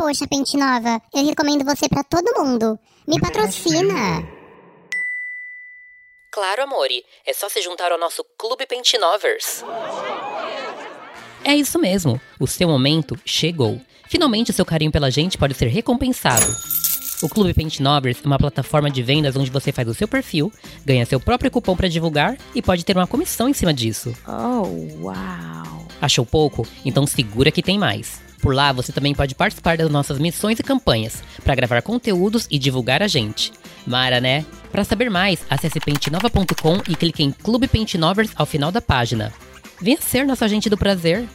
Poxa, Pente Nova, eu recomendo você para todo mundo. Me patrocina. Claro, amore. É só se juntar ao nosso Clube Pentinovers. É isso mesmo. O seu momento chegou. Finalmente, seu carinho pela gente pode ser recompensado. O Clube Pentinovers é uma plataforma de vendas onde você faz o seu perfil, ganha seu próprio cupom para divulgar e pode ter uma comissão em cima disso. Oh, uau! Achou pouco? Então segura que tem mais. Por lá você também pode participar das nossas missões e campanhas para gravar conteúdos e divulgar a gente. Mara, né? Para saber mais, acesse pentinova.com e clique em Clube Pentinovers ao final da página. Venha ser nosso agente do prazer.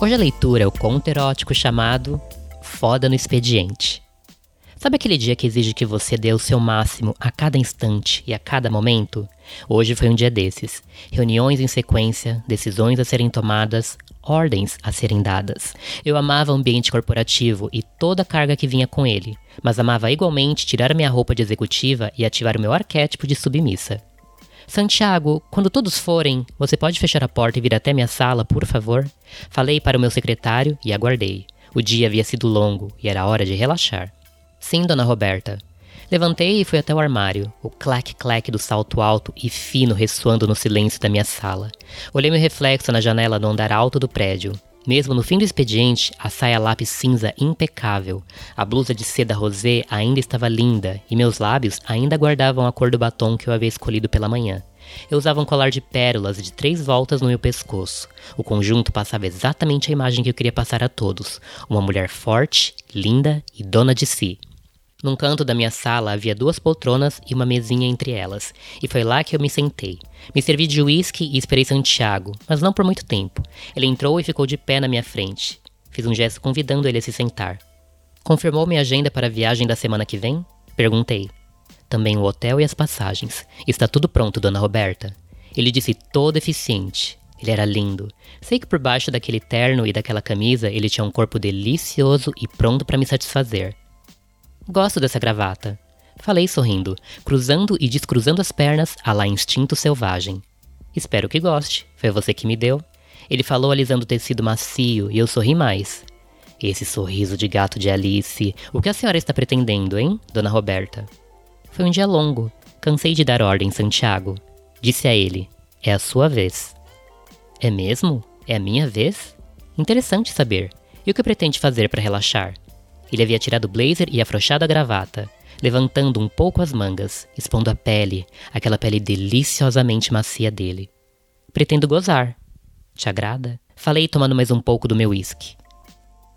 Hoje a leitura é o conto erótico chamado Foda no Expediente. Sabe aquele dia que exige que você dê o seu máximo a cada instante e a cada momento? Hoje foi um dia desses. Reuniões em sequência, decisões a serem tomadas, ordens a serem dadas. Eu amava o ambiente corporativo e toda a carga que vinha com ele, mas amava igualmente tirar minha roupa de executiva e ativar o meu arquétipo de submissa. Santiago, quando todos forem, você pode fechar a porta e vir até minha sala, por favor? Falei para o meu secretário e aguardei. O dia havia sido longo e era hora de relaxar. Sim, dona Roberta. Levantei e fui até o armário, o clac-clac do salto alto e fino ressoando no silêncio da minha sala. Olhei meu reflexo na janela do andar alto do prédio. Mesmo no fim do expediente, a saia lápis cinza impecável, a blusa de seda rosé ainda estava linda e meus lábios ainda guardavam a cor do batom que eu havia escolhido pela manhã. Eu usava um colar de pérolas de três voltas no meu pescoço. O conjunto passava exatamente a imagem que eu queria passar a todos: uma mulher forte, linda e dona de si. Num canto da minha sala havia duas poltronas e uma mesinha entre elas, e foi lá que eu me sentei. Me servi de uísque e esperei Santiago, mas não por muito tempo. Ele entrou e ficou de pé na minha frente. Fiz um gesto convidando ele a se sentar. Confirmou minha agenda para a viagem da semana que vem? Perguntei. Também o hotel e as passagens. Está tudo pronto, dona Roberta. Ele disse todo eficiente. Ele era lindo. Sei que por baixo daquele terno e daquela camisa ele tinha um corpo delicioso e pronto para me satisfazer. Gosto dessa gravata. Falei sorrindo, cruzando e descruzando as pernas a lá instinto selvagem. Espero que goste, foi você que me deu. Ele falou alisando o tecido macio e eu sorri mais. Esse sorriso de gato de Alice. O que a senhora está pretendendo, hein, dona Roberta? Foi um dia longo. Cansei de dar ordem, Santiago. Disse a ele: É a sua vez. É mesmo? É a minha vez? Interessante saber. E o que pretende fazer para relaxar? Ele havia tirado o blazer e afrouxado a gravata, levantando um pouco as mangas, expondo a pele, aquela pele deliciosamente macia dele. Pretendo gozar. Te agrada? Falei tomando mais um pouco do meu uísque.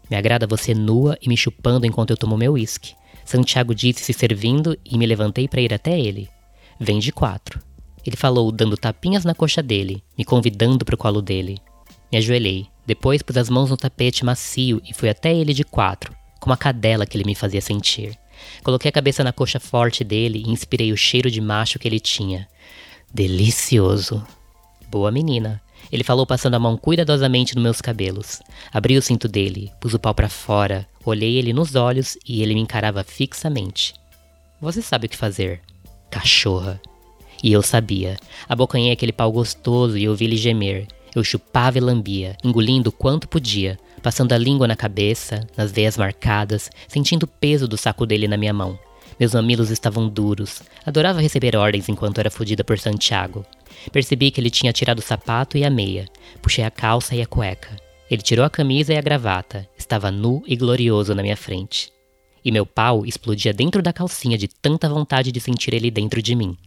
Me agrada você nua e me chupando enquanto eu tomo meu uísque. Santiago disse se servindo e me levantei para ir até ele. Vem de quatro. Ele falou, dando tapinhas na coxa dele, me convidando para o colo dele. Me ajoelhei, depois pus as mãos no tapete macio e fui até ele de quatro, como a cadela que ele me fazia sentir. Coloquei a cabeça na coxa forte dele e inspirei o cheiro de macho que ele tinha. Delicioso. Boa menina. Ele falou passando a mão cuidadosamente nos meus cabelos. Abri o cinto dele, pus o pau para fora, olhei ele nos olhos e ele me encarava fixamente. Você sabe o que fazer, cachorra. E eu sabia. Abocanhei aquele pau gostoso e ouvi ele gemer. Eu chupava e lambia, engolindo o quanto podia, passando a língua na cabeça, nas veias marcadas, sentindo o peso do saco dele na minha mão. Meus mamilos estavam duros. Adorava receber ordens enquanto era fodida por Santiago. Percebi que ele tinha tirado o sapato e a meia. Puxei a calça e a cueca. Ele tirou a camisa e a gravata. Estava nu e glorioso na minha frente. E meu pau explodia dentro da calcinha de tanta vontade de sentir ele dentro de mim.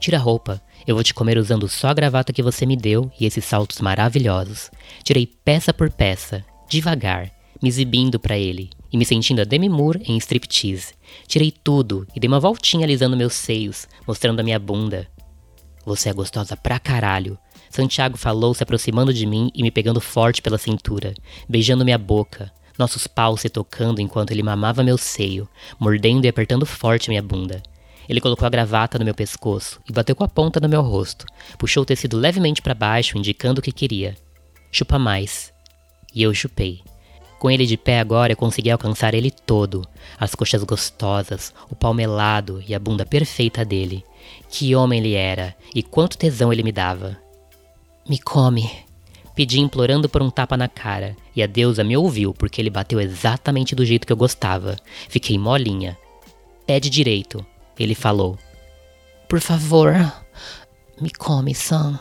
Tira a roupa, eu vou te comer usando só a gravata que você me deu e esses saltos maravilhosos. Tirei peça por peça, devagar, me exibindo para ele e me sentindo a Demi Moore em striptease. Tirei tudo e dei uma voltinha alisando meus seios, mostrando a minha bunda. Você é gostosa pra caralho. Santiago falou, se aproximando de mim e me pegando forte pela cintura, beijando minha boca, nossos paus se tocando enquanto ele mamava meu seio, mordendo e apertando forte minha bunda. Ele colocou a gravata no meu pescoço e bateu com a ponta no meu rosto, puxou o tecido levemente para baixo, indicando o que queria. Chupa mais. E eu chupei. Com ele de pé agora, eu consegui alcançar ele todo. As coxas gostosas, o pau melado e a bunda perfeita dele. Que homem ele era e quanto tesão ele me dava. Me come, Pedi implorando por um tapa na cara, e a deusa me ouviu porque ele bateu exatamente do jeito que eu gostava. Fiquei molinha. Pede direito, ele falou. Por favor, me come, Sam.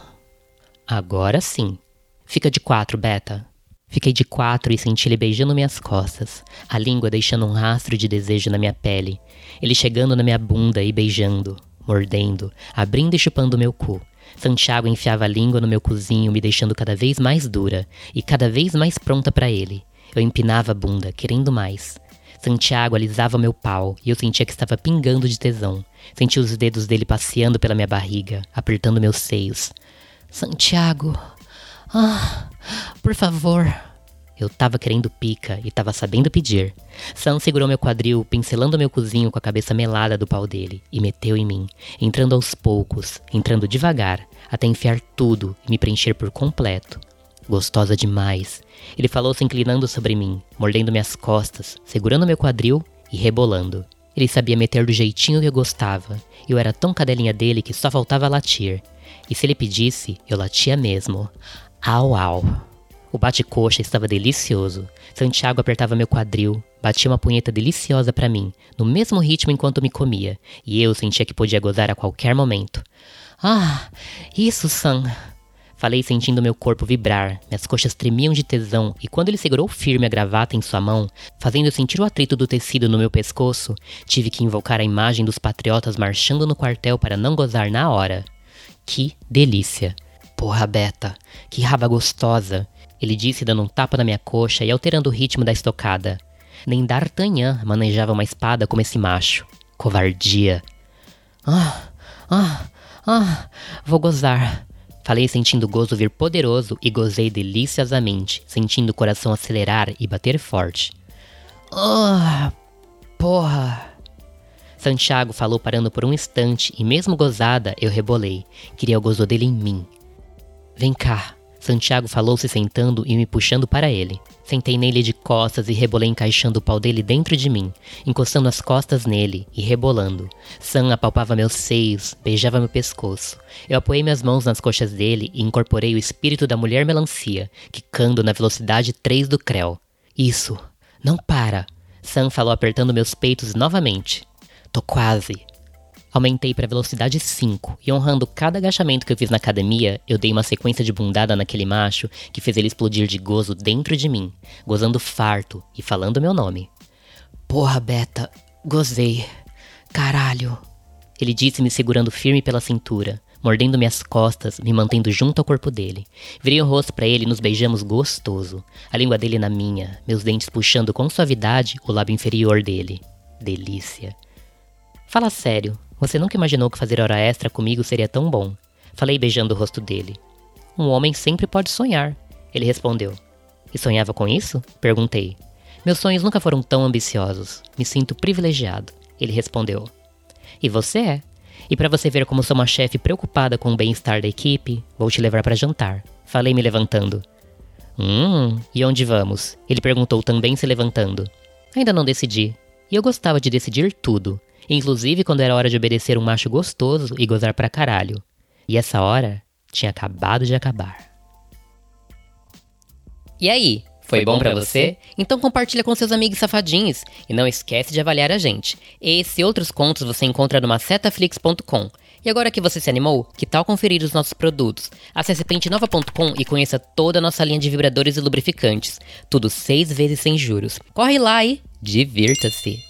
Agora sim. Fica de quatro, Beta. Fiquei de quatro e senti ele beijando minhas costas, a língua deixando um rastro de desejo na minha pele, ele chegando na minha bunda e beijando, mordendo, abrindo e chupando meu cu. Santiago enfiava a língua no meu cozinho, me deixando cada vez mais dura e cada vez mais pronta para ele. Eu empinava a bunda, querendo mais. Santiago alisava meu pau e eu sentia que estava pingando de tesão. Senti os dedos dele passeando pela minha barriga, apertando meus seios. Santiago. Ah, por favor. Eu tava querendo pica e tava sabendo pedir. Sam segurou meu quadril, pincelando meu cozinho com a cabeça melada do pau dele, e meteu em mim, entrando aos poucos, entrando devagar, até enfiar tudo e me preencher por completo. Gostosa demais. Ele falou se inclinando sobre mim, mordendo minhas costas, segurando meu quadril e rebolando. Ele sabia meter do jeitinho que eu gostava. Eu era tão cadelinha dele que só faltava latir. E se ele pedisse, eu latia mesmo. Au au. O bate-coxa estava delicioso. Santiago apertava meu quadril, batia uma punheta deliciosa para mim, no mesmo ritmo enquanto me comia, e eu sentia que podia gozar a qualquer momento. Ah, isso, Sam! Falei sentindo meu corpo vibrar, minhas coxas tremiam de tesão, e quando ele segurou firme a gravata em sua mão, fazendo sentir o atrito do tecido no meu pescoço, tive que invocar a imagem dos patriotas marchando no quartel para não gozar na hora. Que delícia! Porra, Beta, que raba gostosa! Ele disse dando um tapa na minha coxa e alterando o ritmo da estocada. Nem D'Artagnan manejava uma espada como esse macho. Covardia. Ah, ah, ah, vou gozar. Falei sentindo o gozo vir poderoso e gozei deliciosamente, sentindo o coração acelerar e bater forte. Ah, porra. Santiago falou parando por um instante e mesmo gozada eu rebolei. Queria o gozo dele em mim. Vem cá, Santiago falou se sentando e me puxando para ele. Sentei nele de costas e rebolei encaixando o pau dele dentro de mim, encostando as costas nele e rebolando. Sam apalpava meus seios, beijava meu pescoço. Eu apoiei minhas mãos nas coxas dele e incorporei o espírito da mulher melancia, quicando na velocidade 3 do Creu. Isso, não para! Sam falou apertando meus peitos novamente. Tô quase. Aumentei para velocidade 5 e honrando cada agachamento que eu fiz na academia, eu dei uma sequência de bundada naquele macho que fez ele explodir de gozo dentro de mim, gozando farto e falando meu nome. Porra, Beta, gozei. Caralho. Ele disse me segurando firme pela cintura, mordendo minhas costas, me mantendo junto ao corpo dele. Virei o rosto para ele e nos beijamos gostoso, a língua dele na minha, meus dentes puxando com suavidade o lábio inferior dele. Delícia. Fala sério, você nunca imaginou que fazer hora extra comigo seria tão bom. Falei beijando o rosto dele. Um homem sempre pode sonhar. Ele respondeu. E sonhava com isso? Perguntei. Meus sonhos nunca foram tão ambiciosos. Me sinto privilegiado. Ele respondeu. E você é? E para você ver como sou uma chefe preocupada com o bem-estar da equipe, vou te levar para jantar. Falei me levantando. Hum, e onde vamos? Ele perguntou também se levantando. Ainda não decidi. E eu gostava de decidir tudo inclusive quando era hora de obedecer um macho gostoso e gozar pra caralho. E essa hora tinha acabado de acabar. E aí, foi, bom para você? Então compartilha com seus amigos safadinhos e não esquece de avaliar a gente. Esse e outros contos você encontra no macetaflix.com. E agora que você se animou, que tal conferir os nossos produtos? Acesse pentenova.com e conheça toda a nossa linha de vibradores e lubrificantes. Tudo seis vezes sem juros. Corre lá e divirta-se!